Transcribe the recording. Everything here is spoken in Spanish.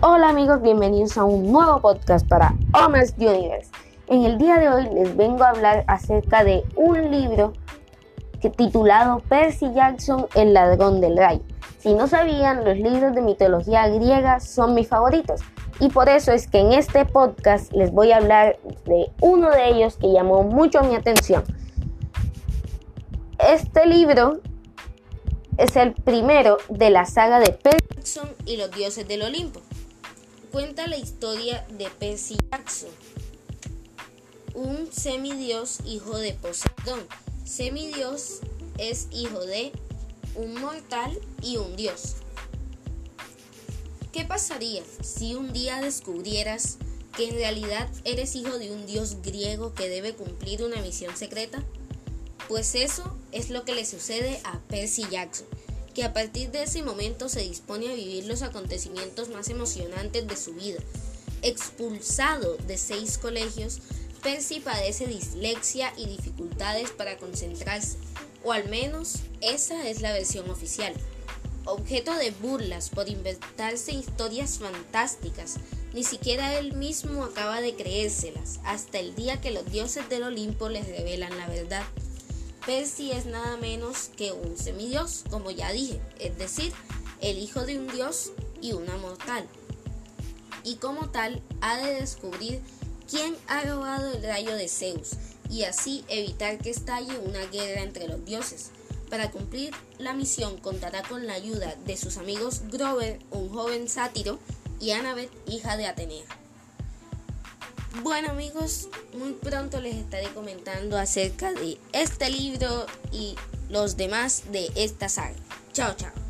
Hola amigos, bienvenidos a un nuevo podcast para Homers Universe. En el día de hoy les vengo a hablar acerca de un libro titulado Percy Jackson, el ladrón del rayo. Si no sabían, los libros de mitología griega son mis favoritos y por eso es que en este podcast les voy a hablar de uno de ellos que llamó mucho mi atención. Este libro es el primero de la saga de Percy Jackson y los dioses del Olimpo cuenta la historia de Percy Jackson, un semidios hijo de Poseidón. Semidios es hijo de un mortal y un dios. ¿Qué pasaría si un día descubrieras que en realidad eres hijo de un dios griego que debe cumplir una misión secreta? Pues eso es lo que le sucede a Percy Jackson que a partir de ese momento se dispone a vivir los acontecimientos más emocionantes de su vida. Expulsado de seis colegios, Percy padece dislexia y dificultades para concentrarse, o al menos esa es la versión oficial. Objeto de burlas por inventarse historias fantásticas, ni siquiera él mismo acaba de creérselas, hasta el día que los dioses del Olimpo les revelan la verdad. Percy es nada menos que un semidios, como ya dije, es decir, el hijo de un dios y una mortal. Y como tal, ha de descubrir quién ha robado el rayo de Zeus y así evitar que estalle una guerra entre los dioses. Para cumplir la misión contará con la ayuda de sus amigos Grover, un joven sátiro, y Annabeth, hija de Atenea. Bueno amigos, muy pronto les estaré comentando acerca de este libro y los demás de esta saga. Chao, chao.